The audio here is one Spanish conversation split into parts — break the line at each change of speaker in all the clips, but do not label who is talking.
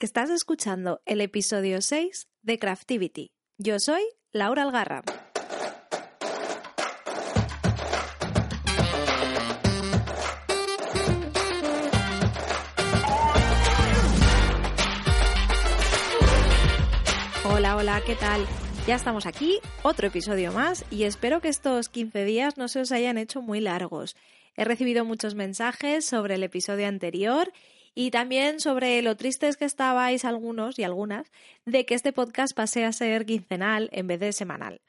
Estás escuchando el episodio 6 de Craftivity. Yo soy Laura Algarra. Hola, hola, ¿qué tal? Ya estamos aquí, otro episodio más y espero que estos 15 días no se os hayan hecho muy largos. He recibido muchos mensajes sobre el episodio anterior y también sobre lo tristes que estabais algunos y algunas de que este podcast pase a ser quincenal en vez de semanal.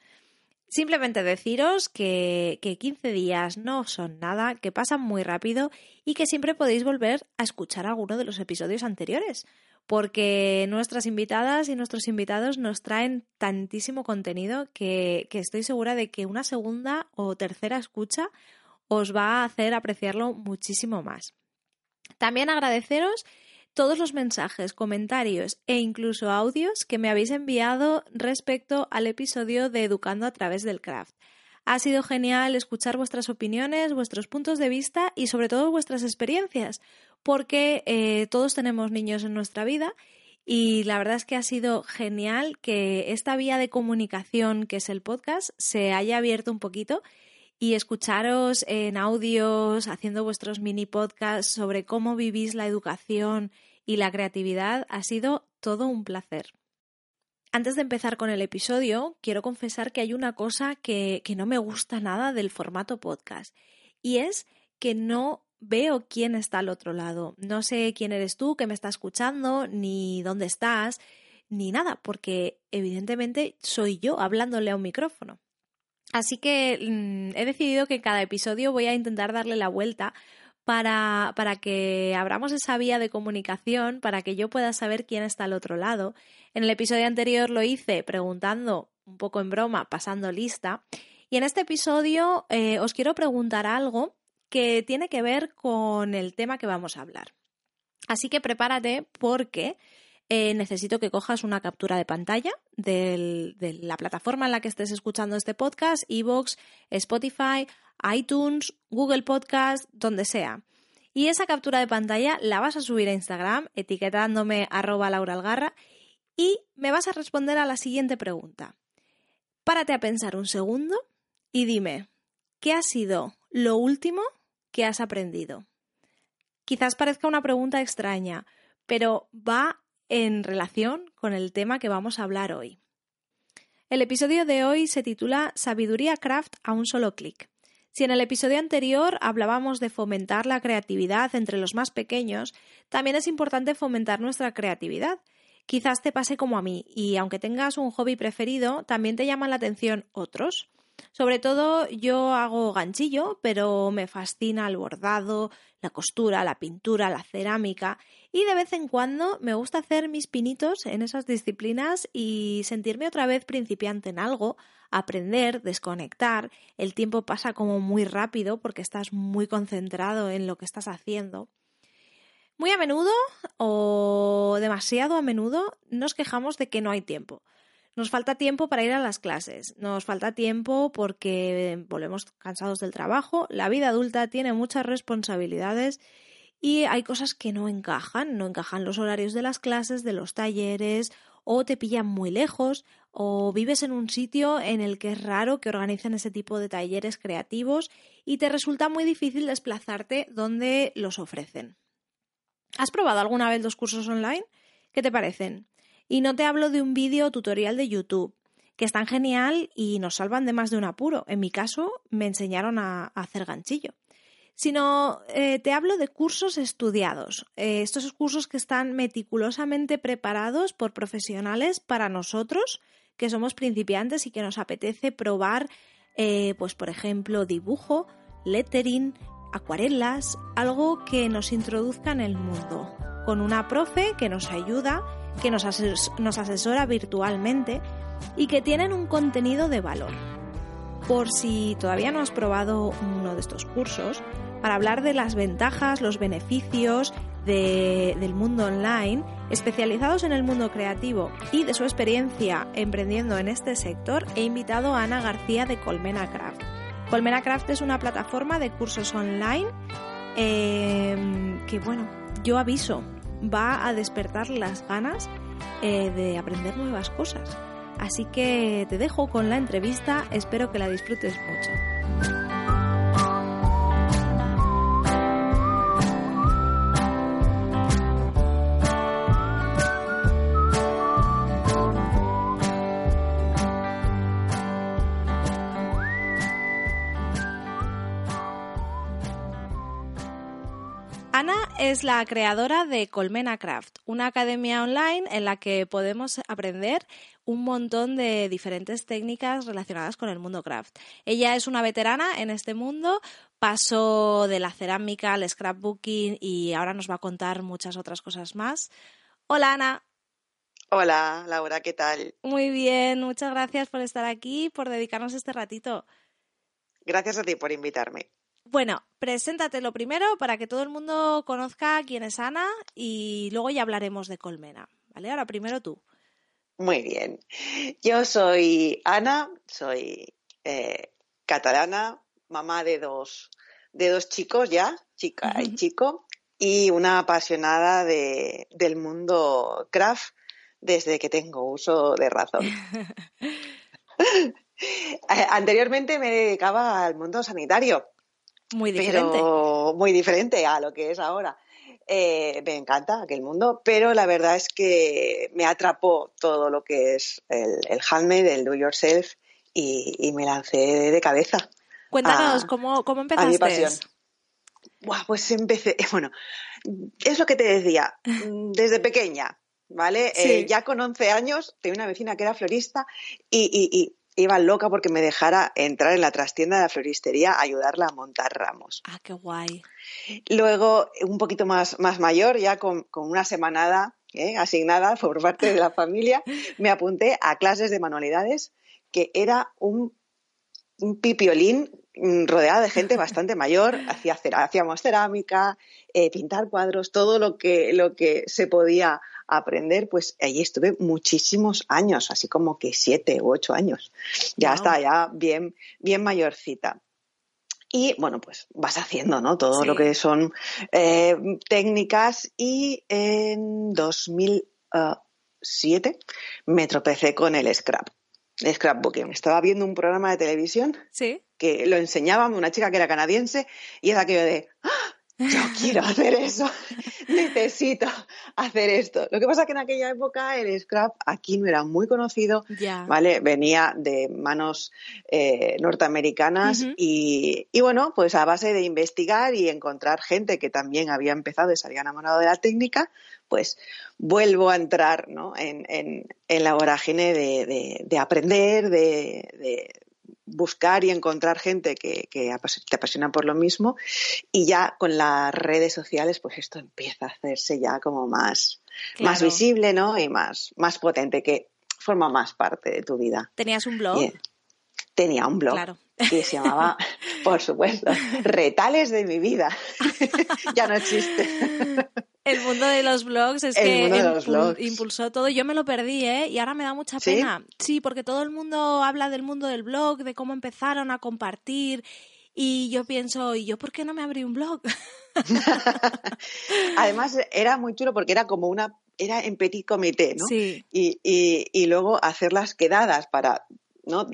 Simplemente deciros que, que 15 días no son nada, que pasan muy rápido y que siempre podéis volver a escuchar alguno de los episodios anteriores, porque nuestras invitadas y nuestros invitados nos traen tantísimo contenido que, que estoy segura de que una segunda o tercera escucha os va a hacer apreciarlo muchísimo más. También agradeceros todos los mensajes, comentarios e incluso audios que me habéis enviado respecto al episodio de Educando a través del craft. Ha sido genial escuchar vuestras opiniones, vuestros puntos de vista y sobre todo vuestras experiencias, porque eh, todos tenemos niños en nuestra vida y la verdad es que ha sido genial que esta vía de comunicación que es el podcast se haya abierto un poquito y escucharos en audios, haciendo vuestros mini podcasts sobre cómo vivís la educación y la creatividad ha sido todo un placer. Antes de empezar con el episodio, quiero confesar que hay una cosa que, que no me gusta nada del formato podcast y es que no veo quién está al otro lado. No sé quién eres tú que me está escuchando, ni dónde estás, ni nada, porque evidentemente soy yo hablándole a un micrófono. Así que mmm, he decidido que en cada episodio voy a intentar darle la vuelta para, para, que abramos esa vía de comunicación, para que yo pueda saber quién está al otro lado. En el episodio anterior lo hice preguntando, un poco en broma, pasando lista. Y en este episodio eh, os quiero preguntar algo que tiene que ver con el tema que vamos a hablar. Así que prepárate porque eh, necesito que cojas una captura de pantalla de la plataforma en la que estés escuchando este podcast, Evox, Spotify, iTunes, Google Podcast, donde sea. Y esa captura de pantalla la vas a subir a Instagram etiquetándome arroba lauralgarra y me vas a responder a la siguiente pregunta. Párate a pensar un segundo y dime, ¿qué ha sido lo último que has aprendido? Quizás parezca una pregunta extraña, pero va en relación con el tema que vamos a hablar hoy. El episodio de hoy se titula Sabiduría Craft a un solo clic. Si en el episodio anterior hablábamos de fomentar la creatividad entre los más pequeños, también es importante fomentar nuestra creatividad. Quizás te pase como a mí y aunque tengas un hobby preferido, también te llaman la atención otros. Sobre todo yo hago ganchillo, pero me fascina el bordado, la costura, la pintura, la cerámica y de vez en cuando me gusta hacer mis pinitos en esas disciplinas y sentirme otra vez principiante en algo, aprender, desconectar. El tiempo pasa como muy rápido porque estás muy concentrado en lo que estás haciendo. Muy a menudo o demasiado a menudo nos quejamos de que no hay tiempo. Nos falta tiempo para ir a las clases, nos falta tiempo porque volvemos cansados del trabajo, la vida adulta tiene muchas responsabilidades y hay cosas que no encajan, no encajan los horarios de las clases, de los talleres, o te pillan muy lejos, o vives en un sitio en el que es raro que organicen ese tipo de talleres creativos y te resulta muy difícil desplazarte donde los ofrecen. ¿Has probado alguna vez los cursos online? ¿Qué te parecen? Y no te hablo de un vídeo tutorial de YouTube, que están genial y nos salvan de más de un apuro. En mi caso, me enseñaron a, hacer ganchillo. Sino eh, te hablo de cursos estudiados. Eh, estos cursos que están meticulosamente preparados por profesionales para nosotros, que somos principiantes y que nos apetece probar, eh, pues por ejemplo, dibujo, lettering, acuarelas, algo que nos introduzca en el mundo. con una profe que nos ayuda, que nos, asesora virtualmente y que tienen un contenido de valor. Por si todavía no has probado uno de estos cursos, para hablar de las ventajas, los beneficios del mundo online, especializados en el mundo creativo y de su experiencia emprendiendo en este sector, he invitado a Ana García de Colmena Craft. Colmena Craft es una plataforma de cursos online eh, que, bueno, yo aviso, va a despertar las ganas eh, de aprender nuevas cosas. Así que te dejo con la entrevista, espero que la disfrutes mucho. Ana es la creadora de Colmena Craft, una academia online en la que podemos aprender un montón de diferentes técnicas relacionadas con el mundo craft. Ella es una veterana en este mundo, pasó de la cerámica al scrapbooking y ahora nos va a contar muchas otras cosas más. Hola Ana.
Hola Laura, ¿qué tal?
Muy bien, muchas gracias por estar aquí, por dedicarnos este ratito.
Gracias a ti por invitarme.
Bueno, preséntate lo primero para que todo el mundo conozca quién es Ana y luego ya hablaremos de Colmena. ¿Vale? Ahora primero tú.
Muy bien. Yo soy Ana, soy eh, catalana, mamá de dos, de dos chicos ya, chica y chico, y una apasionada de, del mundo craft desde que tengo uso de razón. Anteriormente me dedicaba al mundo sanitario,
muy diferente.
Pero muy diferente a lo que es ahora. Eh, me encanta aquel mundo, pero la verdad es que me atrapó todo lo que es el, el handmade, el do yourself, y, me lancé de cabeza.
Cuéntanos, ¿cómo, ¿cómo empezaste? A mi pasión.
Buah, pues empecé, bueno, es lo que te decía, desde pequeña, ¿vale? Eh, ya con 11 años tenía una vecina que era florista y, iba loca porque me dejara entrar en la trastienda de la floristería a ayudarla a montar ramos.
Ah, qué guay.
Luego, un poquito más, más mayor, ya con, una semanada ¿eh? asignada por parte de la familia, me apunté a clases de manualidades, que era un, un pipiolín mm, rodeado de gente bastante mayor, hacía, hacíamos cerámica, eh, pintar cuadros, todo lo que, lo que se podía aprender, pues allí estuve muchísimos años, así como que siete u ocho años. Ya está, ya bien, bien mayorcita. Y bueno, pues vas haciendo, ¿no? Todo lo que son eh, técnicas y en 2007 me tropecé con el scrap, scrapbooking. Estaba viendo un programa de televisión que lo enseñaba una chica que era canadiense y es aquello de ¡Ah! yo quiero hacer eso, necesito hacer esto. Lo que pasa es que en aquella época el scrap aquí no era muy conocido, ¿vale? Venía de manos eh, norteamericanas y, bueno, pues a base de investigar y encontrar gente que también había empezado y se había enamorado de la técnica, pues vuelvo a entrar ¿no? en, en, la vorágine de, aprender, de buscar y encontrar gente que, te apasiona por lo mismo y ya con las redes sociales pues esto empieza a hacerse ya como más, más visible ¿no? y más, más potente que forma más parte de tu vida.
¿Tenías un blog?
Tenía un blog claro. y se llamaba, por supuesto, Retales de mi vida. ya no existe.
El mundo de los blogs es que impulsó todo. Yo me lo perdí, ¿eh? Y ahora me da mucha pena. ¿Sí? porque todo el mundo habla del mundo del blog, de cómo empezaron a compartir. Y yo pienso, ¿y yo por qué no me abrí un blog?
Además, era muy chulo porque era como una. Era en petit comité, ¿no? Sí. Y, y, y luego hacer las quedadas para ¿no?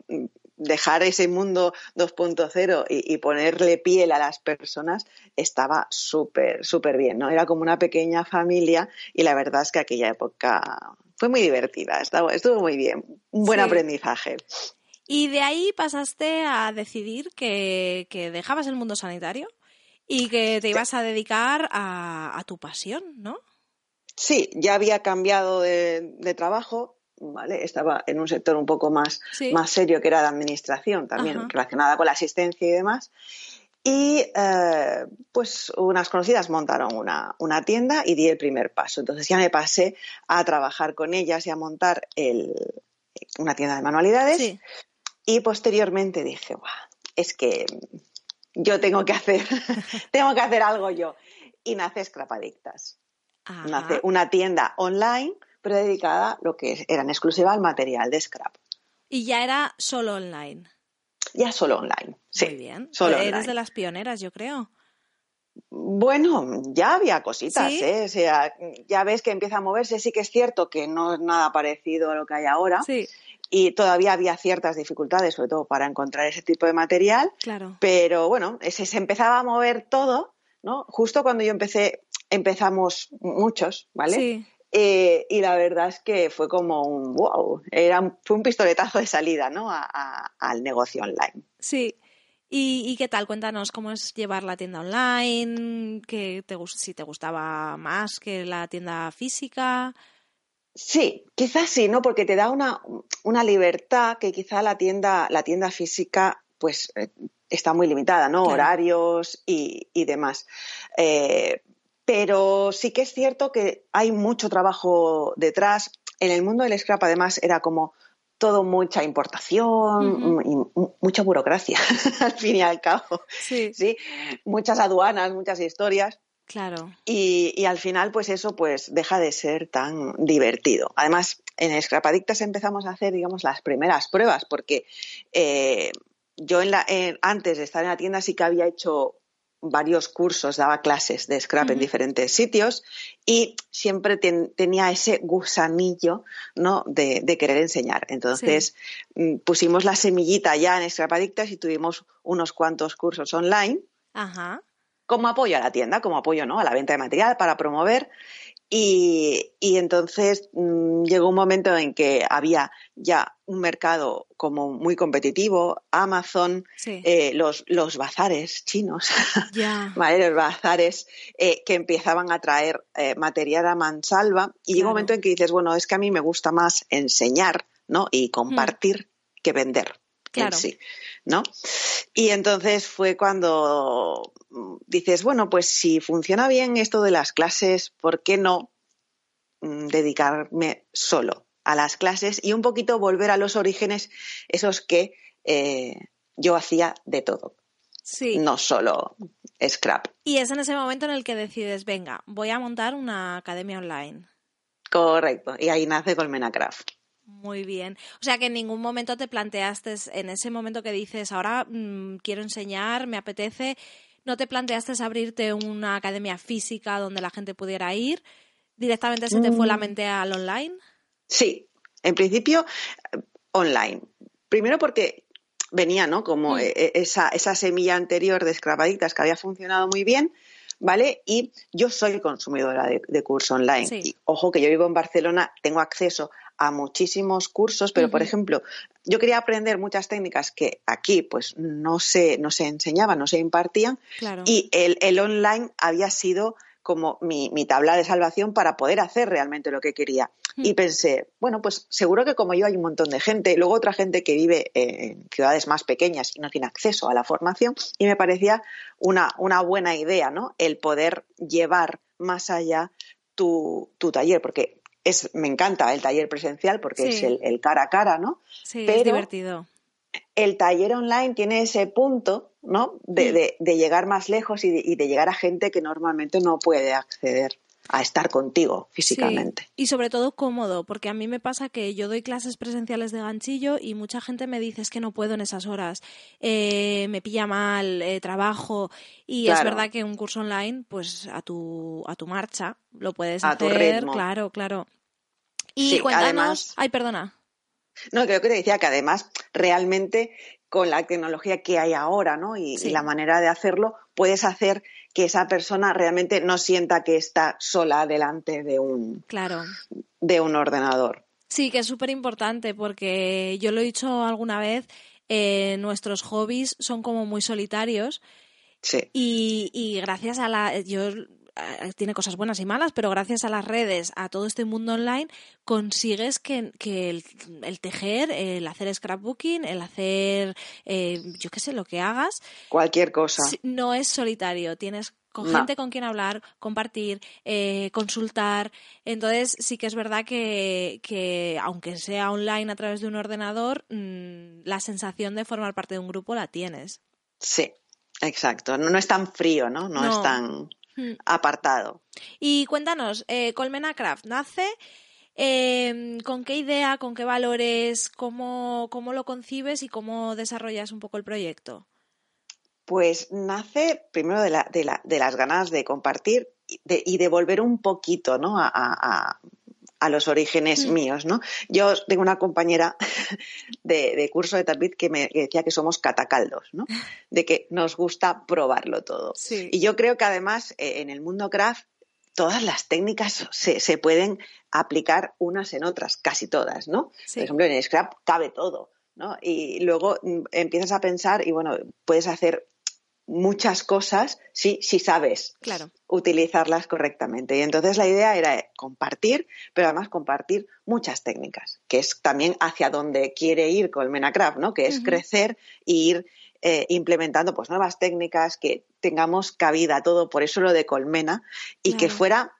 Dejar ese mundo 2.0 y, y, ponerle piel a las personas estaba súper, súper bien, ¿no? Era como una pequeña familia y la verdad es que aquella época fue muy divertida, estuvo, estuvo muy bien, un buen aprendizaje.
Y de ahí pasaste a decidir que, dejabas el mundo sanitario y que te ibas a dedicar a, tu pasión, ¿no?
Sí, ya había cambiado de trabajo, ¿vale? Estaba en un sector un poco más, más serio que era la administración, también relacionada con la asistencia y demás. Y eh, pues unas conocidas montaron una, una, tienda y di el primer paso. Entonces ya me pasé a trabajar con ellas y a montar el, una tienda de manualidades. Y posteriormente dije, es que yo tengo que hacer, tengo que hacer algo yo. Y nace Scrapadictas. Nace una tienda online, pero dedicada lo que era en exclusiva al material de scrap.
Y ya era solo online.
Ya solo online. Sí,
Muy bien. Solo Eres de las pioneras, yo creo.
Bueno, ya había cositas, ¿eh? O sea, ya ves que empieza a moverse. Sí que es cierto que no es nada parecido a lo que hay ahora.
Sí.
Y todavía había ciertas dificultades, sobre todo para encontrar ese tipo de material.
Claro.
Pero bueno, ese, se empezaba a mover todo, ¿no? Justo cuando yo empecé, empezamos muchos, ¿vale?
Sí.
Eh, y la verdad es que fue como un wow, era, fue un pistoletazo de salida ¿no? al negocio online.
Sí. ¿Y, qué tal? Cuéntanos cómo es llevar la tienda online, que te, si te gustaba más que la tienda física.
Sí, quizás sí, ¿no? Porque te da una, una libertad que quizá la tienda, la tienda física, pues eh, está muy limitada, ¿no? Horarios y, y demás. Eh, pero sí que es cierto que hay mucho trabajo detrás. En el mundo del scrap, además, era como todo mucha importación y mucha burocracia, al fin y al cabo.
Sí.
sí. Muchas aduanas, muchas historias.
Claro.
Y, y, al final, pues eso pues deja de ser tan divertido. Además, en Scrapadictas empezamos a hacer, digamos, las primeras pruebas, porque eh, yo en la, antes de estar en la tienda sí que había hecho varios cursos, daba clases de scrap en diferentes sitios y siempre tenía ese gusanillo ¿no? de, querer enseñar. Entonces mm, pusimos la semillita ya en Scrap Adictas y tuvimos unos cuantos cursos online como apoyo a la tienda, como apoyo ¿no? a la venta de material para promover y, entonces mm, llegó un momento en que había ya un mercado como muy competitivo, Amazon, eh, los, los bazares chinos, los bazares eh, que empezaban a traer eh, material a mansalva y llegó un momento en que dices, bueno, es que a mí me gusta más enseñar ¿no? y compartir que vender.
Claro.
sí, ¿no? Y entonces fue cuando dices, bueno, pues si funciona bien esto de las clases, ¿por qué no mm, dedicarme solo a las clases y un poquito volver a los orígenes, esos que eh, yo hacía de todo?
Sí.
No solo scrap.
Y es en ese momento en el que decides, venga, voy a montar una academia online.
Correcto, y ahí nace Colmena Craft.
Muy bien. O sea que en ningún momento te planteaste, en ese momento que dices, ahora mm, quiero enseñar, me apetece, ¿No te planteaste abrirte una academia física donde la gente pudiera ir? ¿Directamente se te fue la mm. mente al online?
Sí, en principio online. Primero porque venía, ¿no? Como mm. e, e, esa, esa, semilla anterior de escravaditas que había funcionado muy bien, ¿vale? Y yo soy consumidora de, curso online. Y ojo que yo vivo en Barcelona, tengo acceso a muchísimos cursos, pero por ejemplo, yo quería aprender muchas técnicas que aquí pues no se, no se enseñaban, no se impartían y el, el, online había sido como mi, mi, tabla de salvación para poder hacer realmente lo que quería. Y pensé, bueno, pues seguro que como yo hay un montón de gente, luego otra gente que vive en ciudades más pequeñas y no tiene acceso a la formación, y me parecía una, una buena idea, ¿no? El poder llevar más allá tu, tu taller, porque me encanta el taller presencial porque es el, cara a cara, ¿no?
Sí, es divertido.
El taller online tiene ese punto, ¿no? De, llegar más lejos y de, llegar a gente que normalmente no puede acceder a estar contigo físicamente.
Y sobre todo cómodo, porque a mí me pasa que yo doy clases presenciales de ganchillo y mucha gente me dice es que no puedo en esas horas, eh, me pilla mal, eh, trabajo. Y es verdad que un curso online, pues a tu, a tu marcha, lo puedes
a
hacer, claro, claro. Y cuéntanos. Ay, perdona.
No, creo que te decía que además realmente con la tecnología que hay ahora, ¿no? Y, la manera de hacerlo, puedes hacer que esa persona realmente no sienta que está sola delante de un,
claro.
de un ordenador.
Sí, que es súper importante porque yo lo he dicho alguna vez, eh, nuestros hobbies son como muy solitarios.
Sí.
Y, y gracias a la. Yo tiene cosas buenas y malas, pero gracias a las redes, a todo este mundo online, consigues que, el, tejer, el hacer scrapbooking, el hacer, eh, yo qué sé, lo que hagas.
Cualquier cosa.
No es solitario, tienes con gente con quien hablar, compartir, eh, consultar. Entonces sí que es verdad que, aunque sea online a través de un ordenador, mm, la sensación de formar parte de un grupo la tienes.
Sí, exacto. No, es tan frío, ¿no? No, es tan. Apartado.
Y cuéntanos, eh, Colmena Craft nace. Em, ¿Con qué idea, con qué valores, cómo, cómo lo concibes y cómo desarrollas un poco el proyecto?
Pues nace primero de, las ganas de compartir y de volver un poquito ¿no? a, los orígenes mm. míos. ¿no? Yo tengo una compañera de, curso de tapiz que me decía que somos catacaldos, ¿no? de que nos gusta probarlo todo. Y yo creo que además eh, en el mundo craft todas las técnicas se, pueden aplicar unas en otras, casi todas, ¿no? Por ejemplo, en el scrap cabe todo, ¿no? Y luego mm, empiezas a pensar y bueno, puedes hacer muchas cosas si, si sabes utilizarlas correctamente. Y entonces la idea era compartir, pero además compartir muchas técnicas, que es también hacia donde quiere ir Colmena Craft, ¿no? que es crecer e ir eh, implementando pues nuevas técnicas, que tengamos cabida todo, por eso lo de Colmena, y que fuera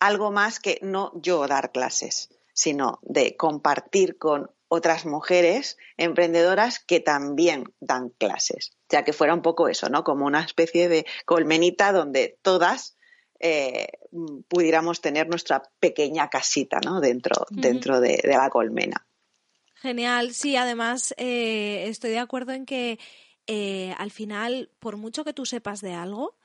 algo más que no yo dar clases, sino de compartir con otras mujeres emprendedoras que también dan clases. O sea, que fuera un poco eso, ¿no? Como una especie de colmenita donde todas eh, pudiéramos tener nuestra pequeña casita, ¿no? Dentro, dentro de, la colmena.
Genial, sí, además eh, estoy de acuerdo en que eh, al final, por mucho que tú sepas de algo,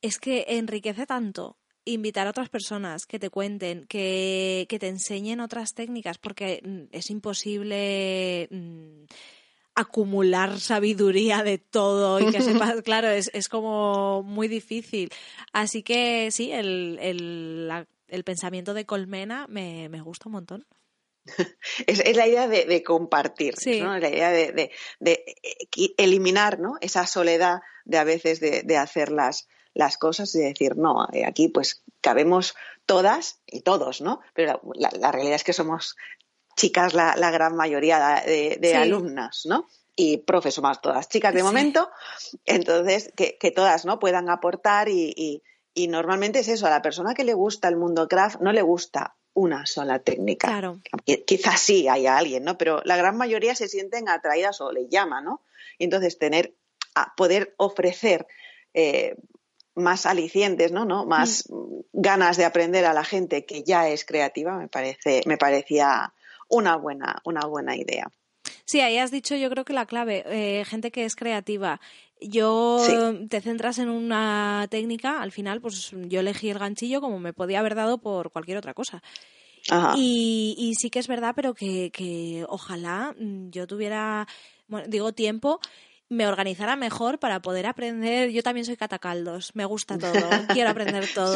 es que enriquece tanto invitar a otras personas que te cuenten, que, te enseñen otras técnicas, porque mm, es imposible mm, acumular sabiduría de todo y que sepas, claro, es, es como muy difícil. Así que sí, el, el, pensamiento de Colmena me, gusta un montón.
Es, la idea de, compartir, ¿no? la idea de, de, eliminar ¿no? esa soledad de a veces de, hacer las, las cosas y decir, no, eh, aquí pues cabemos todas y todos, ¿no? Pero la, realidad es que somos chicas la, gran mayoría de, alumnas, ¿no? Y profes somos todas chicas de momento, entonces que, todas ¿no? puedan aportar y, normalmente es eso, a la persona que le gusta el mundo craft no le gusta una sola técnica.
Claro.
Quizás sí haya alguien, ¿no? Pero la gran mayoría se sienten atraídas o le llaman, ¿no? Y entonces tener, a poder ofrecer eh, más alicientes, ¿no? ¿no? Más mm. ganas de aprender a la gente que ya es creativa, me parece, me parecía una buena, una buena idea.
Sí, ahí has dicho yo creo que la clave, eh, gente que es creativa. Yo te centras en una técnica, al final pues yo elegí el ganchillo como me podía haber dado por cualquier otra cosa. Y, y, sí que es verdad, pero que, que ojalá mm, yo tuviera, bueno, digo tiempo me organizara mejor para poder aprender. Yo también soy catacaldos, me gusta todo, quiero aprender todo.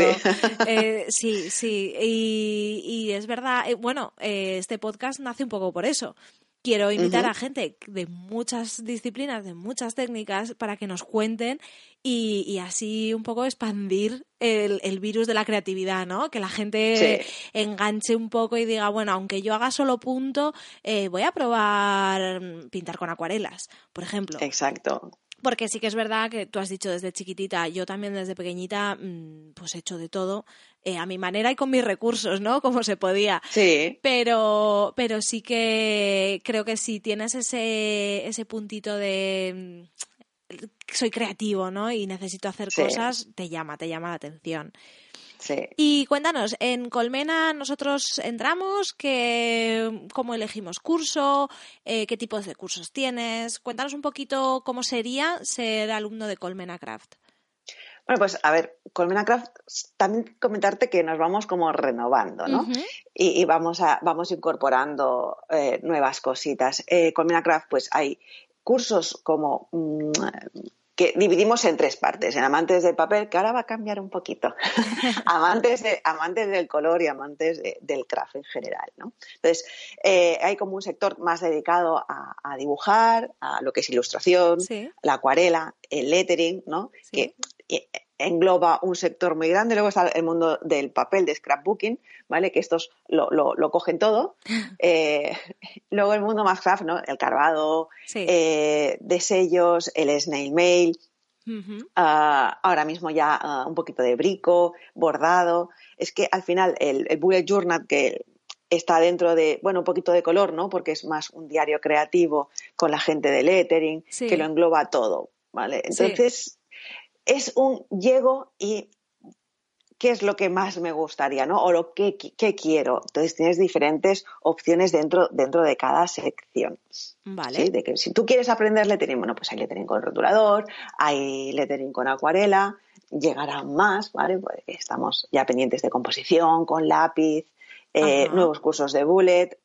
Eh, sí, sí, Y, es verdad, eh, bueno, eh, este podcast nace un poco por eso quiero invitar a gente de muchas disciplinas, de muchas técnicas, para que nos cuenten y, así un poco expandir el, virus de la creatividad, ¿no? Que la gente enganche un poco y diga, bueno, aunque yo haga solo punto, eh, voy a probar pintar con acuarelas, por ejemplo.
Exacto.
Porque sí que es verdad que tú has dicho desde chiquitita, yo también desde pequeñita, mm, pues he hecho de todo, eh, a mi manera y con mis recursos, ¿no? Como se podía.
Sí.
Pero, pero sí que creo que si tienes ese, ese puntito de mm, soy creativo, ¿no? Y necesito hacer cosas, te llama, te llama la atención. Y cuéntanos, en Colmena nosotros entramos, que, ¿cómo elegimos curso? Eh, ¿Qué tipos de cursos tienes? Cuéntanos un poquito cómo sería ser alumno de Colmena Craft.
Bueno, pues a ver, Colmena Craft, también comentarte que nos vamos como renovando, ¿no? y, vamos, a, vamos incorporando eh, nuevas cositas. Eh, Colmena Craft, pues hay cursos como mm, que dividimos en tres partes, en amantes del papel, que ahora va a cambiar un poquito, amantes, de, amantes del color y amantes del craft en general. ¿no? Entonces, eh, hay como un sector más dedicado a, dibujar, a lo que es ilustración, la acuarela, el lettering, ¿no? que engloba un sector muy grande. Luego está el mundo del papel, de scrapbooking, ¿vale? Que estos lo, lo, cogen todo. Eh, luego el mundo más craft, ¿no? El carvado, eh, de sellos, el snail mail. Ah, ahora mismo ya ah, un poquito de brico, bordado. Es que al final el, el bullet journal que está dentro de, bueno, un poquito de color, ¿no? Porque es más un diario creativo con la gente de lettering, que lo engloba todo, ¿vale? Entonces, es un llego y qué es lo que más me gustaría, ¿no? O lo que, quiero. Entonces tienes diferentes opciones dentro, dentro de cada sección.
Vale.
De que si tú quieres aprender lettering, bueno, pues hay lettering con rotulador, hay lettering con acuarela, llegarán más, ¿vale? Pues estamos ya pendientes de composición, con lápiz, eh, nuevos cursos de bullet,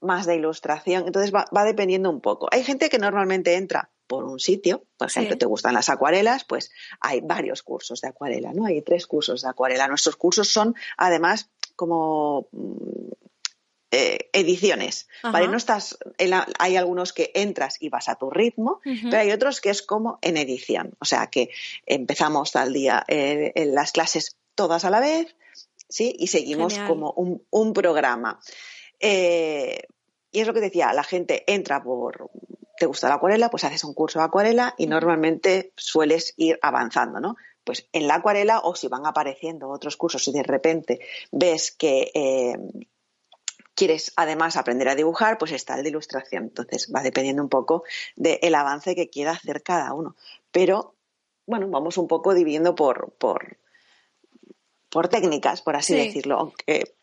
más de ilustración. Entonces va, dependiendo un poco. Hay gente que normalmente entra por un sitio, por ejemplo, te gustan las acuarelas, pues hay varios cursos de acuarela, ¿no? Hay tres cursos de acuarela. Nuestros cursos son, además, como mm, eh, ediciones, ¿vale? No estás, hay algunos que entras y vas a tu ritmo, pero hay otros que es como en edición, o sea que empezamos tal día eh, en las clases todas a la vez, ¿sí? Y seguimos como un, programa. Eh, y es lo que decía, la gente entra por, te gusta la acuarela, pues haces un curso de acuarela y normalmente sueles ir avanzando, ¿no? Pues en la acuarela o si van apareciendo otros cursos y de repente ves que eh, quieres además aprender a dibujar, pues está el de ilustración. Entonces va dependiendo un poco del avance que quiera hacer cada uno. Pero bueno, vamos un poco dividiendo por, por, por técnicas, por así decirlo, aunque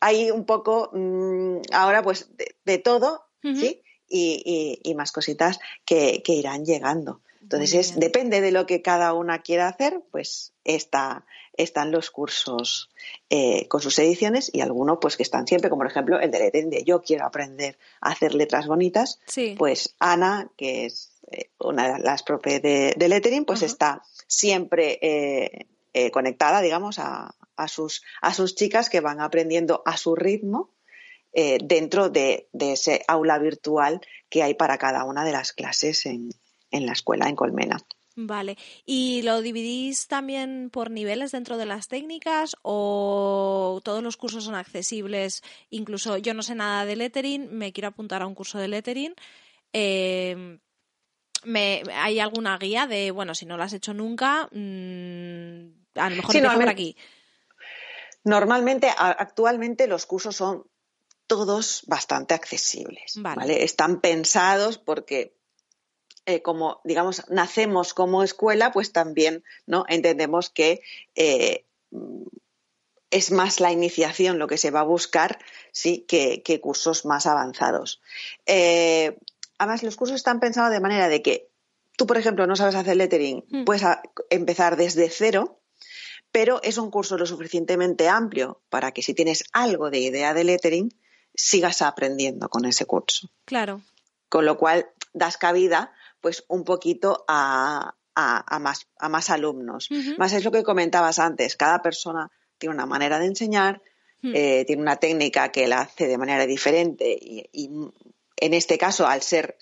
hay un poco mm, ahora pues de, todo, ¿sí? Y, más cositas que, irán llegando. Entonces, depende de lo que cada una quiera hacer, pues está, están los cursos eh, con sus ediciones y algunos pues que están siempre, como por ejemplo el de lettering de yo quiero aprender a hacer letras bonitas, pues Ana, que es eh, una de las propias de, lettering, pues está siempre eh, conectada, digamos, a, sus, a sus chicas que van aprendiendo a su ritmo eh, dentro de, ese aula virtual que hay para cada una de las clases en, la escuela en Colmena.
Vale. ¿Y lo dividís también por niveles dentro de las técnicas o todos los cursos son accesibles? Incluso yo no sé nada de lettering, me quiero apuntar a un curso de lettering. Eh, me, ¿Hay alguna guía de, bueno, si no lo has hecho nunca, mm, a lo mejor por aquí.
Normalmente, actualmente los cursos son todos bastante accesibles. Vale. Están pensados porque eh, como digamos nacemos como escuela, pues también no entendemos que eh, es más la iniciación lo que se va a buscar, sí, que, cursos más avanzados. Eh, además, los cursos están pensados de manera de que tú, por ejemplo, no sabes hacer lettering, hmm. puedes empezar desde cero pero es un curso lo suficientemente amplio para que si tienes algo de idea de lettering, sigas aprendiendo con ese curso.
Claro.
Con lo cual das cabida pues un poquito a, más, alumnos. Más es lo que comentabas antes, cada persona tiene una manera de enseñar, hmm. eh, tiene una técnica que la hace de manera diferente y, en este caso, al ser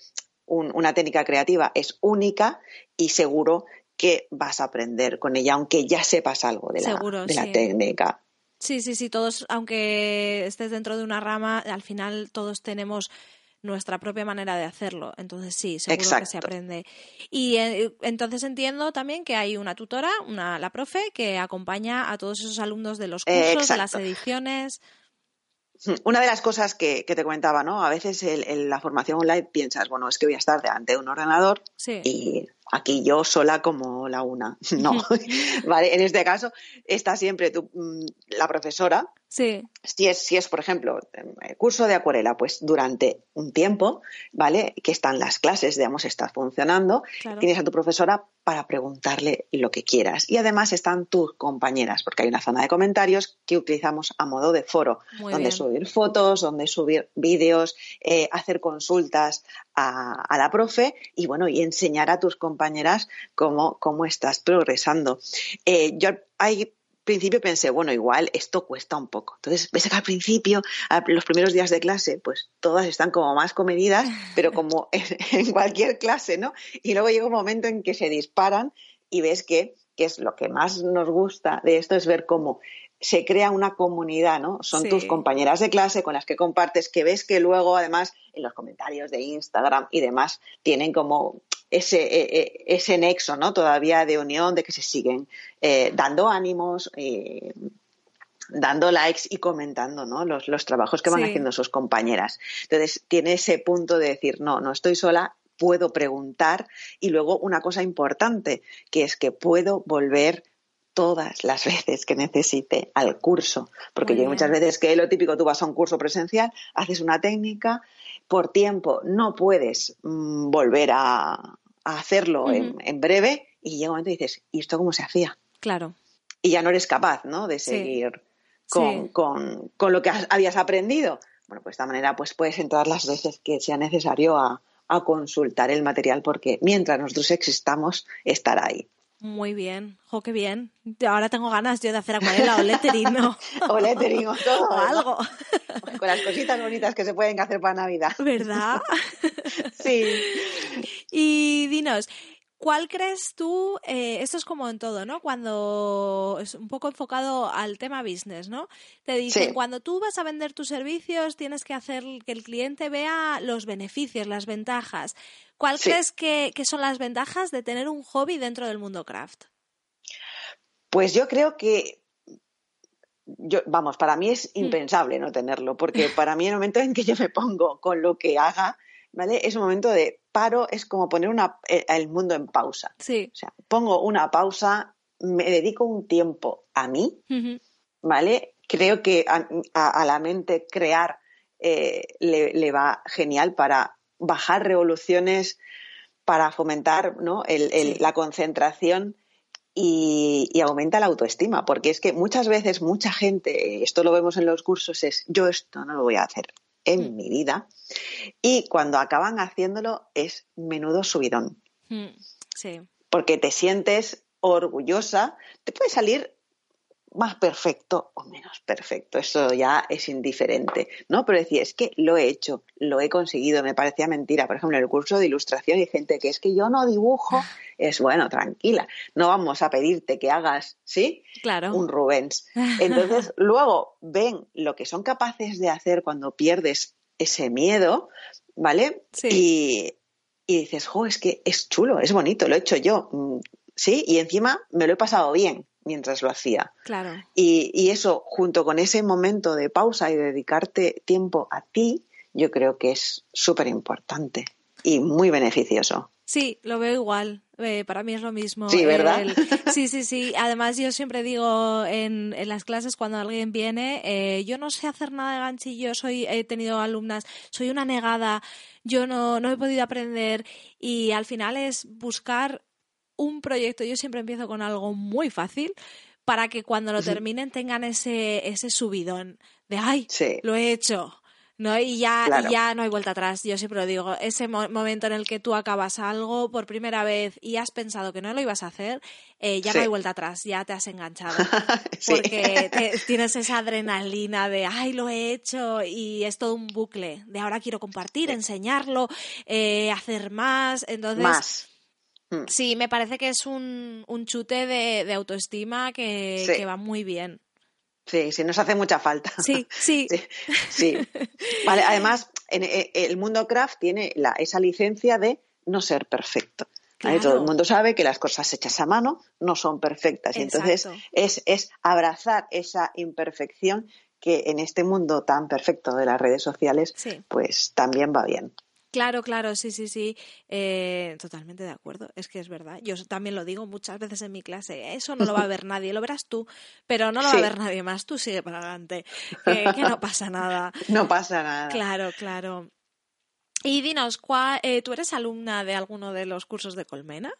una técnica creativa, es única y seguro que vas a aprender con ella, aunque ya sepas algo de la, de la técnica.
Sí, sí, sí, todos, aunque estés dentro de una rama, al final todos tenemos nuestra propia manera de hacerlo. Entonces sí, seguro que se aprende. Y eh, entonces entiendo también que hay una tutora, una, la profe, que acompaña a todos esos alumnos de los cursos, de las ediciones.
Una de las cosas que, te comentaba, ¿no? A veces en la formación online piensas, bueno, es que voy a estar delante de un ordenador y aquí yo sola como la una. No, vale, en este caso está siempre tu, mm, la profesora.
Sí.
Si es, si es, por ejemplo, el curso de acuarela, pues durante un tiempo, ¿vale? Que están las clases, digamos, está funcionando, tienes a tu profesora para preguntarle lo que quieras. Y además están tus compañeras, porque hay una zona de comentarios que utilizamos a modo de foro, donde subir fotos, donde subir vídeos, eh, hacer consultas a, la profe y bueno, y enseñar a tus compañeras cómo, cómo estás progresando. Eh, yo hay principio pensé, bueno, igual esto cuesta un poco. Entonces, ves que al principio, los primeros días de clase, pues todas están como más comedidas, pero como en, cualquier clase, ¿no? Y luego llega un momento en que se disparan y ves que que es lo que más nos gusta de esto, es ver cómo se crea una comunidad, ¿no? Son tus compañeras de clase con las que compartes, que ves que luego, además, en los comentarios de Instagram y demás, tienen como ese, e, e, ese nexo, ¿no? Todavía de unión, de que se siguen eh, dando ánimos, eh, dando likes y comentando, ¿no? Los, los trabajos que van haciendo sus compañeras. Entonces, tiene ese punto de decir, no, no estoy sola, puedo preguntar y luego una cosa importante, que es que puedo volver todas las veces que necesite al curso. Porque yo muchas veces que lo típico, tú vas a un curso presencial, haces una técnica, por tiempo no puedes mm, volver a, hacerlo en, breve y llega un momento y dices, ¿y esto cómo se hacía?
Claro.
Y ya no eres capaz, ¿no? De seguir con, con, lo que habías aprendido. Bueno, pues de esta manera pues puedes entrar las veces que sea necesario a, a consultar el material porque mientras nosotros existamos, estará ahí.
Muy bien, jo, qué bien. Ahora tengo ganas yo de hacer acuarela o lettering, ¿no?
o lettering o todo.
o algo.
Con las cositas bonitas que se pueden hacer para Navidad.
¿Verdad?
sí.
Y dinos, ¿Cuál crees tú? Eh, esto es como en todo, ¿no? Cuando es un poco enfocado al tema business, ¿no? Te dicen, cuando tú vas a vender tus servicios, tienes que hacer que el cliente vea los beneficios, las ventajas. ¿Cuál crees que, son las ventajas de tener un hobby dentro del mundo craft?
Pues yo creo que yo, vamos, para mí es mm. impensable no tenerlo, porque para mí el momento en que yo me pongo con lo que haga, ¿vale? Es un momento de paro, es como poner una, eh, el mundo en pausa.
Sí.
O sea, pongo una pausa, me dedico un tiempo a mí, ¿vale? Creo que a, la mente crear eh, le, va genial para bajar revoluciones, para fomentar ¿no? la concentración y, y, aumenta la autoestima, porque es que muchas veces mucha gente, esto lo vemos en los cursos, es yo esto no lo voy a hacer, en mm. mi vida. Y cuando acaban haciéndolo es menudo subidón.
Mm, sí.
Porque te sientes orgullosa, te puede salir más perfecto o menos perfecto, eso ya es indiferente, ¿no? Pero decir, es que lo he hecho, lo he conseguido, me parecía mentira. Por ejemplo, en el curso de ilustración hay gente que es que yo no dibujo, es bueno, tranquila, no vamos a pedirte que hagas, ¿sí?
Claro.
Un Rubens. Entonces, luego ven lo que son capaces de hacer cuando pierdes ese miedo, ¿vale?
Sí.
Y, y dices, jo, es que es chulo, es bonito, lo he hecho yo, mm, ¿sí? Y encima me lo he pasado bien mientras lo hacía.
Claro.
Y, eso, junto con ese momento de pausa y dedicarte tiempo a ti, yo creo que es súper importante y muy beneficioso.
Sí, lo veo igual. Eh, para mí es lo mismo.
Sí, ¿verdad?
sí, sí, sí. Además, yo siempre digo en, en las clases cuando alguien viene, eh, yo no sé hacer nada de ganchillo, soy, he tenido alumnas, soy una negada, yo no, no he podido aprender y al final es buscar un proyecto, yo siempre empiezo con algo muy fácil para que cuando lo terminen tengan ese, ese subidón de, ay, lo he hecho. ¿no? Y ya, ya no hay vuelta atrás, yo siempre lo digo, ese momento en el que tú acabas algo por primera vez y has pensado que no lo ibas a hacer, eh, ya no hay vuelta atrás, ya te has enganchado. Porque tienes esa adrenalina de, ay, lo he hecho y es todo un bucle, de ahora quiero compartir, enseñarlo, eh, hacer más, entonces...
Más.
Mm. Sí, me parece que es un, un chute de, autoestima que, va muy bien.
Sí, sí, nos hace mucha falta.
Sí, sí.
sí, Vale, además, en, e, el mundo craft tiene la, esa licencia de no ser perfecto. Todo el mundo sabe que las cosas hechas a mano no son perfectas. Y entonces es, es abrazar esa imperfección que en este mundo tan perfecto de las redes sociales, pues también va bien.
Claro, claro, sí, sí, sí, eh, totalmente de acuerdo. Es que es verdad. Yo también lo digo muchas veces en mi clase. Eso no lo va a ver nadie, lo verás tú, pero no lo va a ver nadie más. Tú sigue para adelante, que, no pasa nada.
No pasa nada.
Claro, claro. Y dinos, eh, ¿tú eres alumna de alguno de los cursos de Colmena?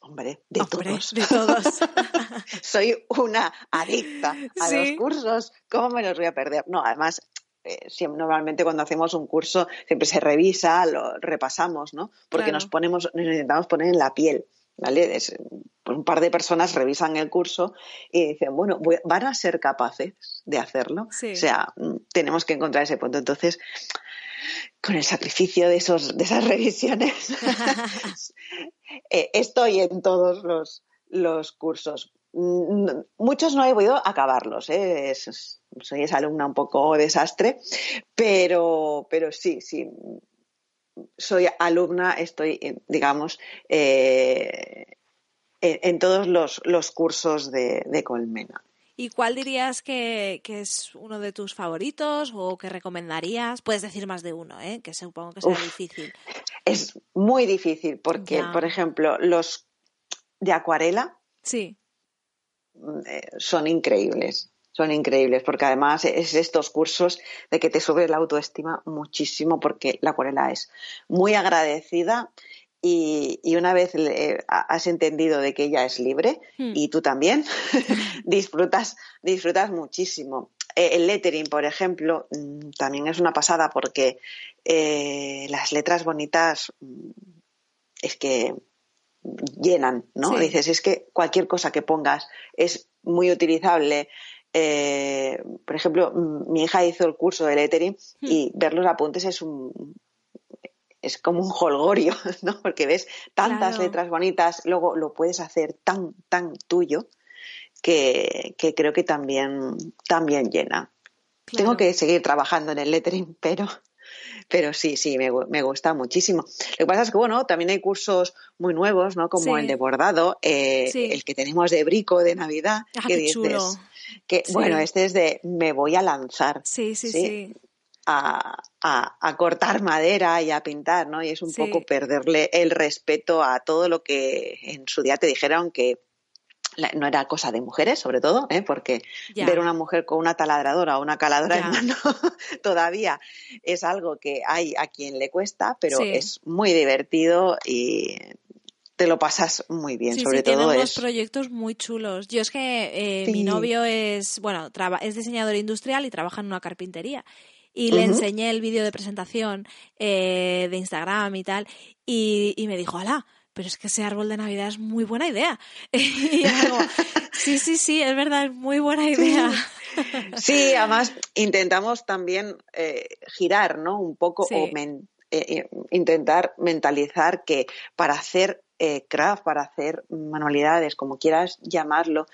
Hombre, de todos.
De todos.
Soy una adicta a los cursos. ¿Cómo me los voy a perder? No, además, normalmente cuando hacemos un curso siempre se revisa, lo repasamos, ¿no? Porque nos ponemos, nos intentamos poner en la piel. ¿Vale? pues un par de personas revisan el curso y dicen, bueno, ¿van a ser capaces de hacerlo? O sea, mm, tenemos que encontrar ese punto. Entonces, con el sacrificio de, esos, de esas revisiones, eh, estoy en todos los, los cursos. Mm, muchos no he podido acabarlos, ¿eh? soy esa alumna un poco desastre, pero, pero sí, sí. Soy alumna, estoy, digamos, eh, en, todos los, cursos de, Colmena.
¿Y cuál dirías que, es uno de tus favoritos o que recomendarías? Puedes decir más de uno, ¿eh? que supongo que será difícil.
Es muy difícil porque, por ejemplo, los de acuarela
sí.
Eh, son increíbles. Son increíbles porque además es estos cursos de que te sube la autoestima muchísimo porque la acuarela es muy agradecida y, una vez has entendido de que ella es libre hmm. y tú también, disfrutas, disfrutas muchísimo. Eh, el lettering, por ejemplo, mm, también es una pasada porque eh, las letras bonitas mm, es que llenan, ¿no? Dices, es que cualquier cosa que pongas es muy utilizable. Eh, por ejemplo, mi hija hizo el curso de lettering hmm. y ver los apuntes es un, es como un holgorio, ¿no? Porque ves tantas letras bonitas, luego lo puedes hacer tan, tan tuyo que, creo que también, también llena. Tengo que seguir trabajando en el lettering, pero, pero sí, sí, me, gusta muchísimo. Lo que pasa es que, bueno, también hay cursos muy nuevos, ¿no? Como el de bordado, eh, el que tenemos de brico de Navidad,
ah, que dices,
que, bueno, este es de me voy a lanzar.
Sí, sí, sí
a, cortar madera y a pintar, ¿no? Y es un poco perderle el respeto a todo lo que en su día te dijeron que no era cosa de mujeres, sobre todo, ¿eh? porque ver una mujer con una taladradora o una caladora en mano todavía es algo que hay a quien le cuesta, pero es muy divertido y te lo pasas muy bien, sobre todo
es... proyectos muy chulos. Yo es que eh, mi novio es, bueno, es diseñador industrial y trabaja en una carpintería. Y le enseñé el vídeo de presentación eh, de Instagram y tal, y, me dijo, ala, pero es que ese árbol de Navidad es muy buena idea. y sí, sí, sí, es verdad, es muy buena idea.
Sí, además intentamos también eh, girar, ¿no? Un poco o eh, intentar mentalizar que para hacer craft, para hacer manualidades, como quieras llamarlo,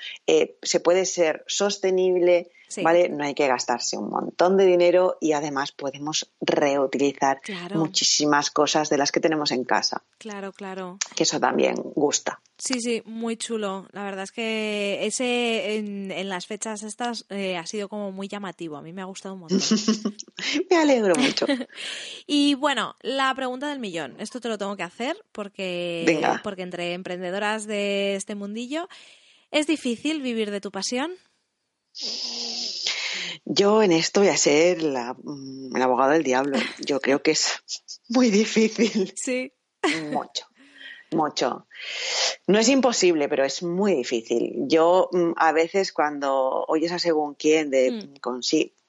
se puede ser sostenible, ¿vale? No hay que gastarse un montón de dinero y además podemos reutilizar muchísimas cosas de las que tenemos en casa.
Claro, claro.
Que eso también gusta.
Sí, sí, muy chulo. La verdad es que ese en, las fechas estas eh, ha sido como muy llamativo. A mí me ha gustado un montón.
me alegro mucho.
y bueno, la pregunta del millón. Esto te lo tengo que hacer porque, porque entre emprendedoras de este mundillo, ¿es difícil vivir de tu pasión?
Yo en esto voy a ser la, mm, el abogado del diablo. Yo creo que es muy difícil.
Sí.
Mucho, mucho. No es imposible, pero es muy difícil. Yo mm, a veces cuando oyes a según quién de mm.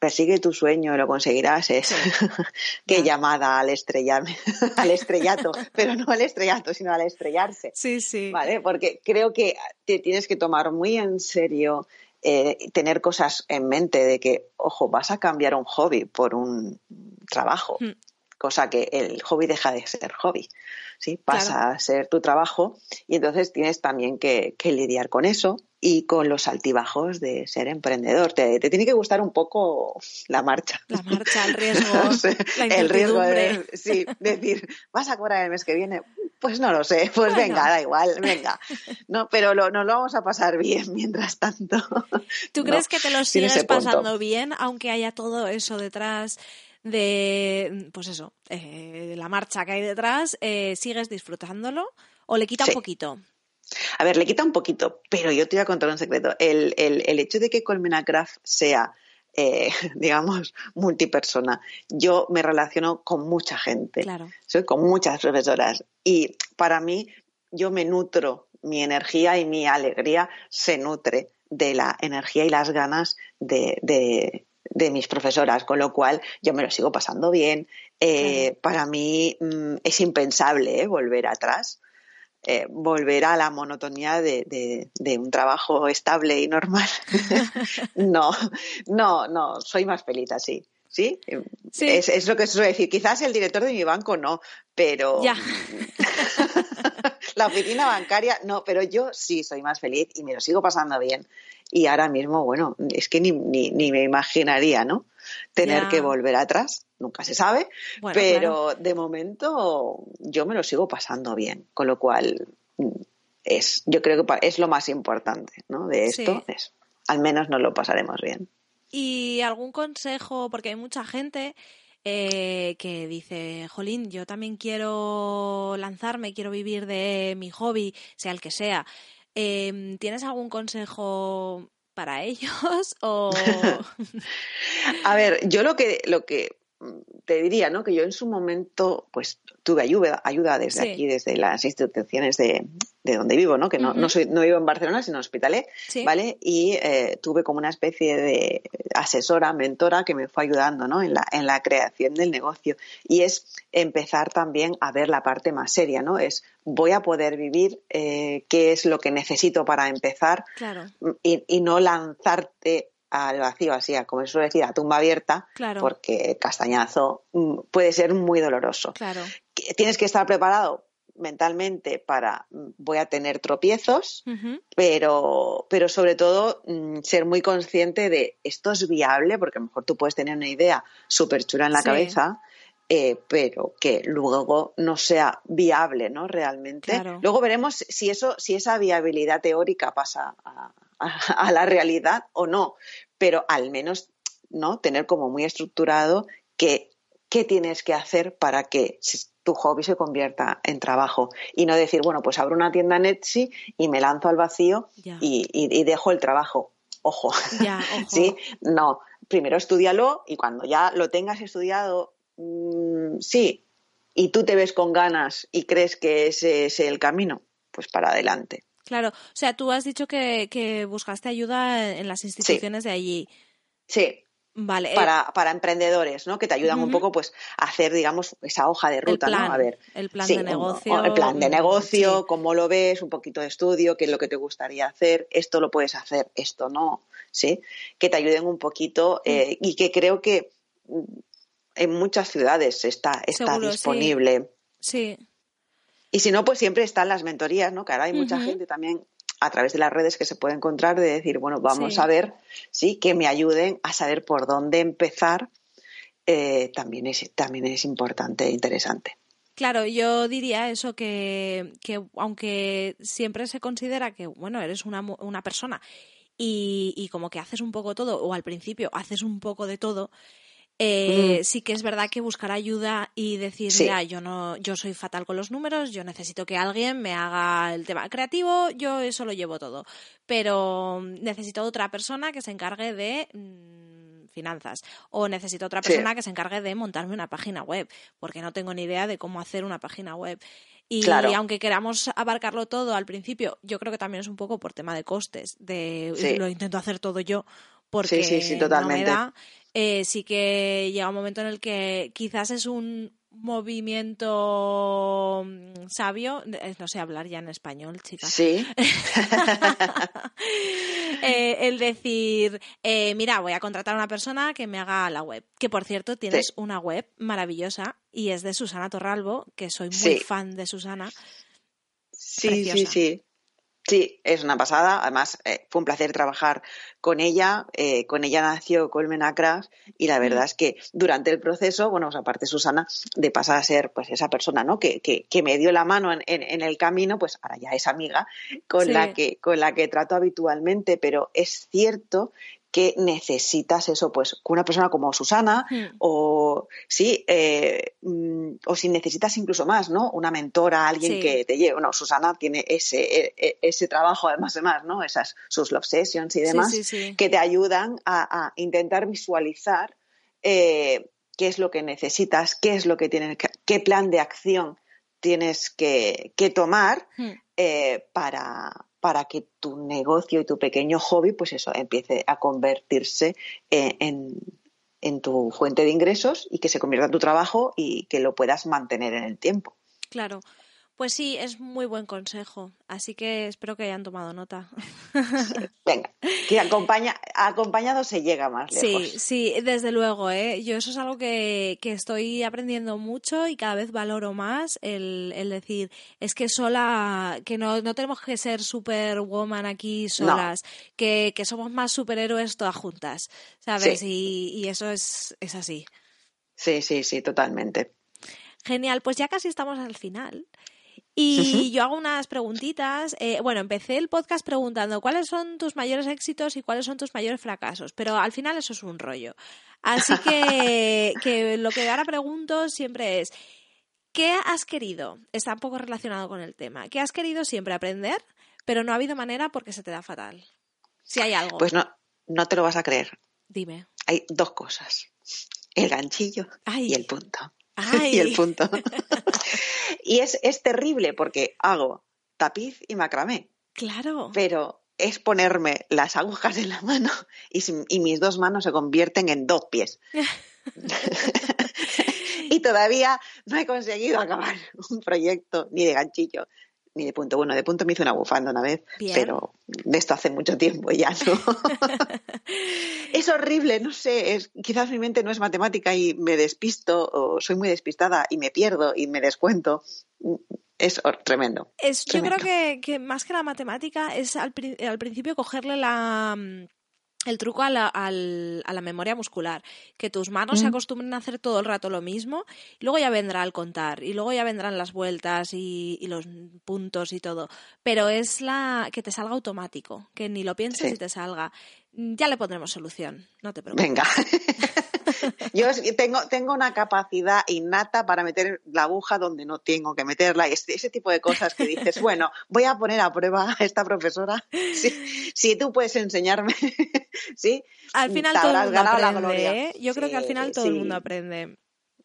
Persigue tu sueño lo conseguirás es qué llamada al estrellarme, al estrellato, pero no al estrellato, sino al estrellarse.
Sí, sí.
¿Vale? Porque creo que te tienes que tomar muy en serio eh, tener cosas en mente de que, ojo, vas a cambiar un hobby por un trabajo, hmm. Cosa que el hobby deja de ser hobby, ¿sí? Pasa a ser tu trabajo y entonces tienes también que, lidiar con eso y con los altibajos de ser emprendedor. Te, tiene que gustar un poco la marcha.
La marcha, el riesgo,
el riesgo de sí, decir, vas a cobrar el mes que viene, pues no lo sé, pues venga, da igual, venga. No, pero lo, nos lo vamos a pasar bien mientras tanto.
¿Tú crees que te lo sigues pasando bien, aunque haya todo eso detrás de, pues eso, eh, la marcha que hay detrás, eh, sigues disfrutándolo o le quita un poquito?
A ver, le quita un poquito, pero yo te voy a contar un secreto. El, el, el hecho de que Colmena Craft sea eh, digamos, multipersona. Yo me relaciono con mucha gente, soy con muchas profesoras y para mí yo me nutro, mi energía y mi alegría se nutre de la energía y las ganas de, de, mis profesoras, con lo cual yo me lo sigo pasando bien. Eh, para mí mm, es impensable eh, volver atrás. Eh, volver a la monotonía de, un trabajo estable y normal. no, no, no, soy más feliz así. ¿Sí? Es, lo que suelo decir. Quizás el director de mi banco no, pero.
Ya.
la oficina bancaria, no, pero yo sí soy más feliz y me lo sigo pasando bien. Y ahora mismo, bueno, es que ni, ni, me imaginaría, ¿no? Tener que volver atrás, nunca se sabe, pero de momento yo me lo sigo pasando bien, con lo cual es, yo creo que es lo más importante, ¿no? De esto, es, al menos nos lo pasaremos bien.
¿Y algún consejo? Porque hay mucha gente eh, que dice, Jolín, yo también quiero lanzarme, quiero vivir de mi hobby, sea el que sea. Em, ¿Tienes algún consejo para ellos? O...
A ver, yo lo que, lo que te diría, ¿no? Que yo en su momento, pues tuve ayuda, ayuda desde aquí, desde las instituciones de, de donde vivo, ¿no? Que no, no, soy, no vivo en Barcelona, sino en Hospitalet, ¿vale? Y eh, tuve como una especie de asesora, mentora que me fue ayudando, ¿no? En la, en la creación del negocio. Y es empezar también a ver la parte más seria, ¿no? Es, voy a poder vivir, eh, qué es lo que necesito para empezar
claro.
y, y no lanzarte al vacío, así, como suele decir, a tumba abierta, porque castañazo mm, puede ser muy doloroso.
Claro.
Tienes que estar preparado mentalmente para mm, voy a tener tropiezos, pero, pero sobre todo mm, ser muy consciente de esto es viable, porque a lo mejor tú puedes tener una idea súper chula en la cabeza, eh, pero que luego no sea viable, ¿no? Realmente. Luego veremos si eso, si esa viabilidad teórica pasa a, a, la realidad o no, pero al menos no tener como muy estructurado que qué tienes que hacer para que tu hobby se convierta en trabajo y no decir, bueno, pues abro una tienda en Etsy y me lanzo al vacío y, dejo el trabajo. Ojo. ¿Sí? No, primero estudialo y cuando ya lo tengas estudiado, mm, sí, y tú te ves con ganas y crees que ese es el camino, pues para adelante.
Claro, o sea, tú has dicho que, buscaste ayuda en las instituciones de allí.
Sí.
Vale.
Eh, para, para emprendedores, ¿no? Que te ayudan un poco, pues, a hacer, digamos, esa hoja de ruta, ¿no? A ver.
El plan de negocio.
el plan de negocio, cómo lo ves, un poquito de estudio, qué es lo que te gustaría hacer, esto lo puedes hacer, esto no, ¿sí? Que te ayuden un poquito eh, y que creo que mm, en muchas ciudades está, está disponible.
sí.
Y si no, pues siempre están las mentorías, ¿no? Que ahora hay mucha gente también a través de las redes que se puede encontrar de decir, bueno, vamos a ver, sí, que me ayuden a saber por dónde empezar. Eh, también, es, también es importante e interesante.
Claro, yo diría eso que, que, aunque siempre se considera que, bueno, eres una, una persona y, y, como que haces un poco todo, o al principio haces un poco de todo, eh, sí que es verdad que buscar ayuda y decir, mira, yo no, yo soy fatal con los números, yo necesito que alguien me haga el tema creativo, yo eso lo llevo todo. Pero necesito otra persona que se encargue de mm, finanzas. O necesito otra persona que se encargue de montarme una página web, porque no tengo ni idea de cómo hacer una página web. Y aunque queramos abarcarlo todo al principio, yo creo que también es un poco por tema de costes, de lo intento hacer todo yo porque no me da. Eh, sí que llega un momento en el que quizás es un movimiento mm, sabio, eh, no sé hablar ya en español, chicas.
Sí.
Eh, el decir, mira, voy a contratar a una persona que me haga la web. Que por cierto, tienes una web maravillosa y es de Susana Torralbo, que soy muy fan de Susana.
Sí, sí, sí. Sí, es una pasada. Además, eh, fue un placer trabajar con ella. Eh, con ella nació Colmen Acras y la verdad es que durante el proceso, bueno, pues aparte Susana, de pasar a ser pues esa persona, ¿no? Que, que, que me dio la mano en, en, el camino, pues ahora ya es amiga con la que con la que trato habitualmente. Pero es cierto que necesitas eso, pues con una persona como Susana hmm. o sí, eh, mm, o si necesitas incluso más, ¿no? Una mentora, alguien que te lleve. Bueno, Susana tiene ese, e, e, ese trabajo además de más, ¿no? Esas sus love sessions y demás que te ayudan a, intentar visualizar eh, qué es lo que necesitas, qué es lo que tienes, qué plan de acción tienes que, tomar hmm. eh, para, para que tu negocio y tu pequeño hobby, pues eso, empiece a convertirse en, en, tu fuente de ingresos y que se convierta en tu trabajo y que lo puedas mantener en el tiempo.
Claro. Pues sí, es muy buen consejo, así que espero que hayan tomado nota.
venga, que acompaña, acompañado se llega más
lejos. Sí, sí, desde luego, ¿eh? Yo eso es algo que, que estoy aprendiendo mucho y cada vez valoro más el, el decir, es que sola, que no, no tenemos que ser superwoman aquí solas, que, que somos más superhéroes todas juntas, ¿sabes? Y, y eso es, es así.
Sí, sí, sí, totalmente.
Genial, pues ya casi estamos al final. Y yo hago unas preguntitas. Eh, bueno, empecé el podcast preguntando cuáles son tus mayores éxitos y cuáles son tus mayores fracasos, pero al final eso es un rollo. Así que, que lo que ahora pregunto siempre es, ¿qué has querido? Está un poco relacionado con el tema. ¿Qué has querido siempre aprender, pero no ha habido manera porque se te da fatal? Si hay algo.
Pues no, no te lo vas a creer.
Dime.
Hay dos cosas. El ganchillo y el punto. y el punto. y es, es terrible porque hago tapiz y macramé.
Claro.
Pero es ponerme las agujas en la mano y, y mis dos manos se convierten en dos pies. y todavía no he conseguido acabar un proyecto ni de ganchillo ni de punto. Bueno, de punto me hice una bufanda una vez, pero de esto hace mucho tiempo ya, ¿no? es horrible, no sé, es, quizás mi mente no es matemática y me despisto, o soy muy despistada y me pierdo y me descuento. Es tremendo.
Es, Yo creo que, que, más que la matemática es al, al principio cogerle la el truco a la, a la, memoria muscular, que tus manos se mm. acostumbren a hacer todo el rato lo mismo, y luego ya vendrá el contar, y luego ya vendrán las vueltas y, los puntos y todo. Pero es la que te salga automático, que ni lo pienses y te salga. Ya le pondremos solución, no te preocupes.
Venga. Yo tengo, tengo una capacidad innata para meter la aguja donde no tengo que meterla y ese, tipo de cosas que dices, bueno, voy a poner a prueba a esta profesora. Si, tú puedes enseñarme, ¿sí?
Al final todo el mundo aprende, ¿eh? Yo creo que al final todo el mundo aprende.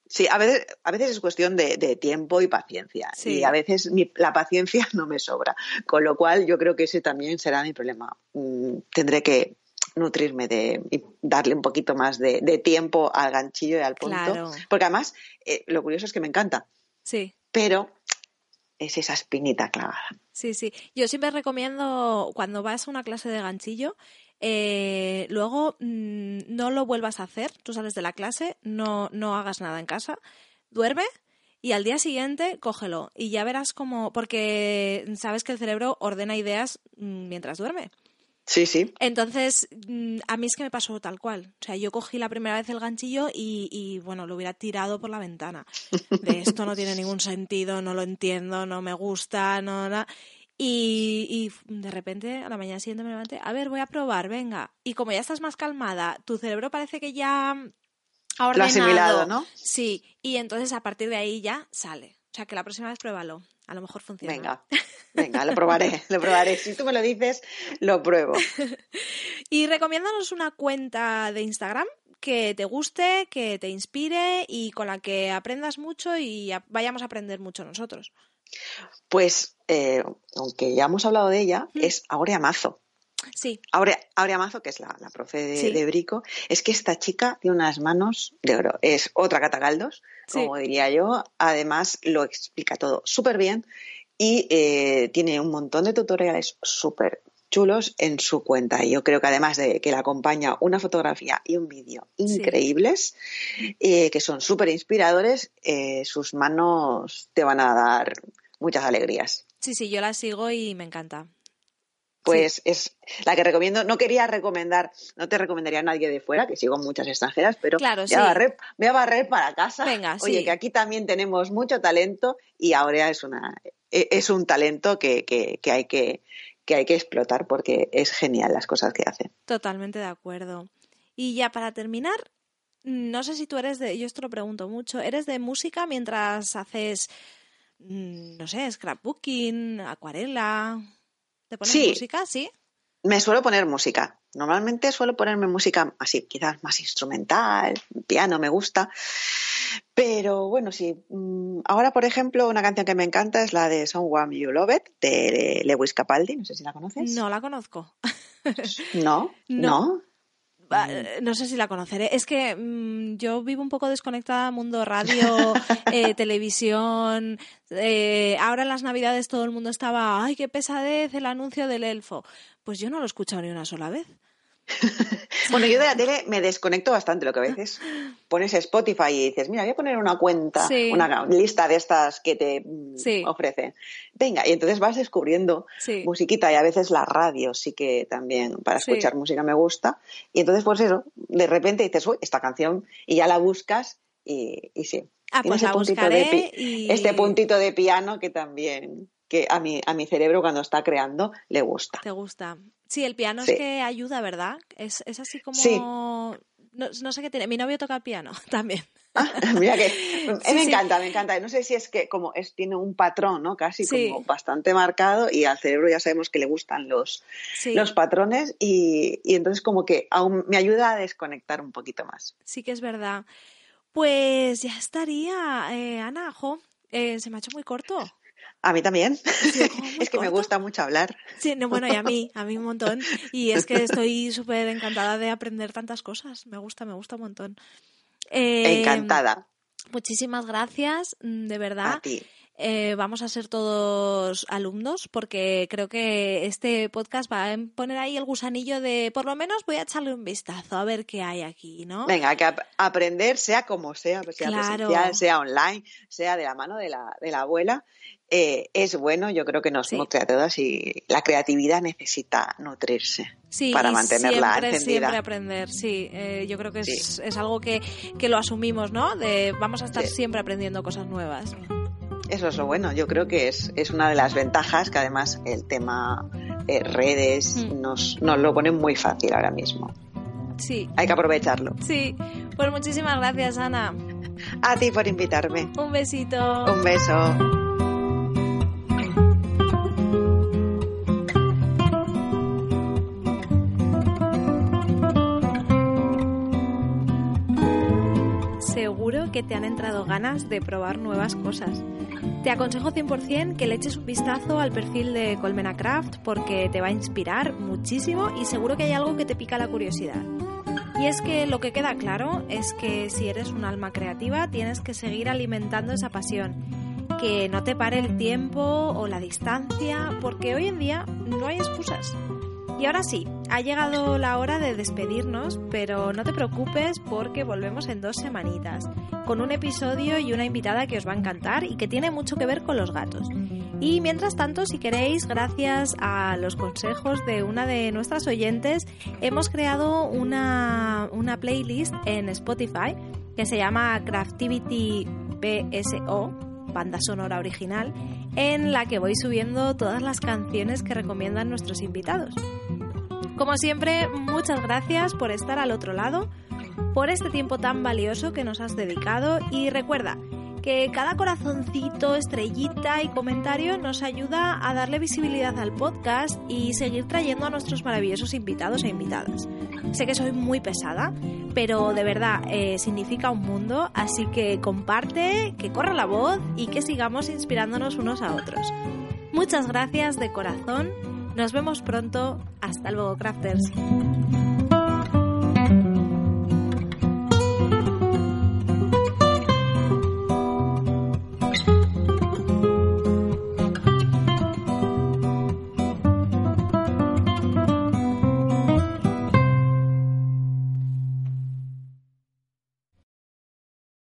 Sí, a veces, a veces es cuestión de, tiempo y paciencia. Y a veces la paciencia no me sobra. Con lo cual yo creo que ese también será mi problema. Mm, tendré que nutrirme de y darle un poquito más de, tiempo al ganchillo y al punto. Porque además, eh, lo curioso es que me encanta.
Sí.
Pero es esa espinita clavada.
Sí, sí. Yo siempre recomiendo cuando vas a una clase de ganchillo, eh, luego mm, no lo vuelvas a hacer, tú sales de la clase, no, no hagas nada en casa, duerme y al día siguiente cógelo y ya verás cómo, porque sabes que el cerebro ordena ideas mm, mientras duerme.
Sí, sí.
Entonces, mm, a mí es que me pasó tal cual. O sea, yo cogí la primera vez el ganchillo y, bueno, lo hubiera tirado por la ventana. De esto no tiene ningún sentido, no lo entiendo, no me gusta, no, nada. Y, y, de repente a la mañana siguiente me levanté, a ver, voy a probar, venga. Y como ya estás más calmada, tu cerebro parece que ya ha ordenado. Lo
asimilado, ¿no?
Sí, y entonces a partir de ahí ya sale. O sea, que la próxima vez pruébalo. A lo mejor funciona.
Venga, venga, lo probaré, lo probaré. Si tú me lo dices, lo pruebo.
y recomiéndanos una cuenta de Instagram que te guste, que te inspire y con la que aprendas mucho y vayamos a aprender mucho nosotros.
Pues, eh, aunque ya hemos hablado de ella, mm. es Aurea Mazo.
Sí.
Aurea, Mazo, que es la, profe de, Brico, es que esta chica tiene unas manos de oro. Es otra catagaldos, como diría yo. Además, lo explica todo súper bien y eh, tiene un montón de tutoriales súper chulos en su cuenta. Y yo creo que además de que le acompaña una fotografía y un vídeo increíbles, eh, que son súper inspiradores, eh, sus manos te van a dar muchas alegrías.
Sí, sí, yo la sigo y me encanta
pues es la que recomiendo. No quería recomendar, no te recomendaría a nadie de fuera, que sigo muchas extranjeras, pero
claro,
voy, a barrer, voy, a barrer, para casa. Venga, Oye, que aquí también tenemos mucho talento y ahora es, una, e, es un talento que, que, hay que, que hay que explotar porque es genial las cosas que hace.
Totalmente de acuerdo. Y ya para terminar, no sé si tú eres de, yo esto lo pregunto mucho, ¿eres de música mientras haces, mm, no sé, scrapbooking, acuarela? ¿Te pones música? Sí.
Me suelo poner música. Normalmente suelo ponerme música así, quizás más instrumental, piano me gusta. Pero bueno, sí. Mm, ahora, por ejemplo, una canción que me encanta es la de Someone You Love It de Lewis Capaldi. No sé si la conoces.
No la conozco.
¿No? no.
no sé si la conoceré. Es que mm, yo vivo un poco desconectada mundo radio, eh, televisión. Eh, ahora en las navidades todo el mundo estaba, ay, qué pesadez el anuncio del elfo. Pues yo no lo he escuchado ni una sola vez.
bueno, yo de la tele me desconecto bastante, lo que a veces pones Spotify y dices, mira, voy a poner una cuenta, una lista de estas que te mm, ofrecen. Venga, y entonces vas descubriendo musiquita y a veces la radio sí que también para escuchar música me gusta. Y entonces, pues eso, de repente dices, uy, esta canción, y ya la buscas y, sí.
Ah, pues puntito de,
este puntito de piano que también que a mi, a mi cerebro cuando está creando le gusta.
Te gusta. Sí, el piano es que ayuda, ¿verdad? Es, es así como... No, sé qué tiene. Mi novio toca el piano también.
Ah, mira que me encanta, me encanta. No sé si es que como es tiene un patrón, ¿no? Casi como bastante marcado y al cerebro ya sabemos que le gustan los, los patrones y, y, entonces como que aún me ayuda a desconectar un poquito más.
Sí que es verdad. Pues ya estaría, eh, Ana, eh, se me ha hecho muy corto.
A mí también. es que me gusta mucho hablar.
Sí, bueno, y a mí, a mí un montón. Y es que estoy súper encantada de aprender tantas cosas. Me gusta, me gusta un montón.
Eh, encantada.
Muchísimas gracias, mm, de verdad.
A ti.
Eh, vamos a ser todos alumnos porque creo que este podcast va a poner ahí el gusanillo de por lo menos voy a echarle un vistazo a ver qué hay aquí, ¿no?
Venga, que aprender sea como sea, sea presencial, sea online, sea de la mano de la, de la abuela, eh, es bueno, yo creo que nos nutre a todas y la creatividad necesita nutrirse para mantenerla
siempre,
encendida.
Siempre aprender, sí. Eh, yo creo que es, algo que, lo asumimos, ¿no? De vamos a estar siempre aprendiendo cosas nuevas.
Eso es lo bueno, yo creo que es, es una de las ventajas que además el tema eh, redes mm. nos, nos lo pone muy fácil ahora mismo.
Sí.
Hay que aprovecharlo.
Sí. Pues muchísimas gracias, Ana.
A ti por invitarme.
Un besito.
Un beso.
Que te han entrado ganas de probar nuevas cosas. Te aconsejo 100% que le eches un vistazo al perfil de Colmena Craft porque te va a inspirar muchísimo y seguro que hay algo que te pica la curiosidad. Y es que lo que queda claro es que si eres un alma creativa tienes que seguir alimentando esa pasión, que no te pare el tiempo o la distancia, porque hoy en día no hay excusas. Y ahora sí, ha llegado la hora de despedirnos, pero no te preocupes porque volvemos en dos semanitas, con un episodio y una invitada que os va a encantar y que tiene mucho que ver con los gatos. Y mientras tanto, si queréis, gracias a los consejos de una de nuestras oyentes, hemos creado una, una playlist en Spotify que se llama Craftivity BSO, banda sonora original, en la que voy subiendo todas las canciones que recomiendan nuestros invitados. Como siempre, muchas gracias por estar al otro lado, por este tiempo tan valioso que nos has dedicado y recuerda que cada corazoncito, estrellita y comentario nos ayuda a darle visibilidad al podcast y seguir trayendo a nuestros maravillosos invitados e invitadas. Sé que soy muy pesada, pero de verdad eh, significa un mundo, así que comparte, que corra la voz y que sigamos inspirándonos unos a otros. Muchas gracias de corazón nos vemos pronto. Hasta luego, crafters.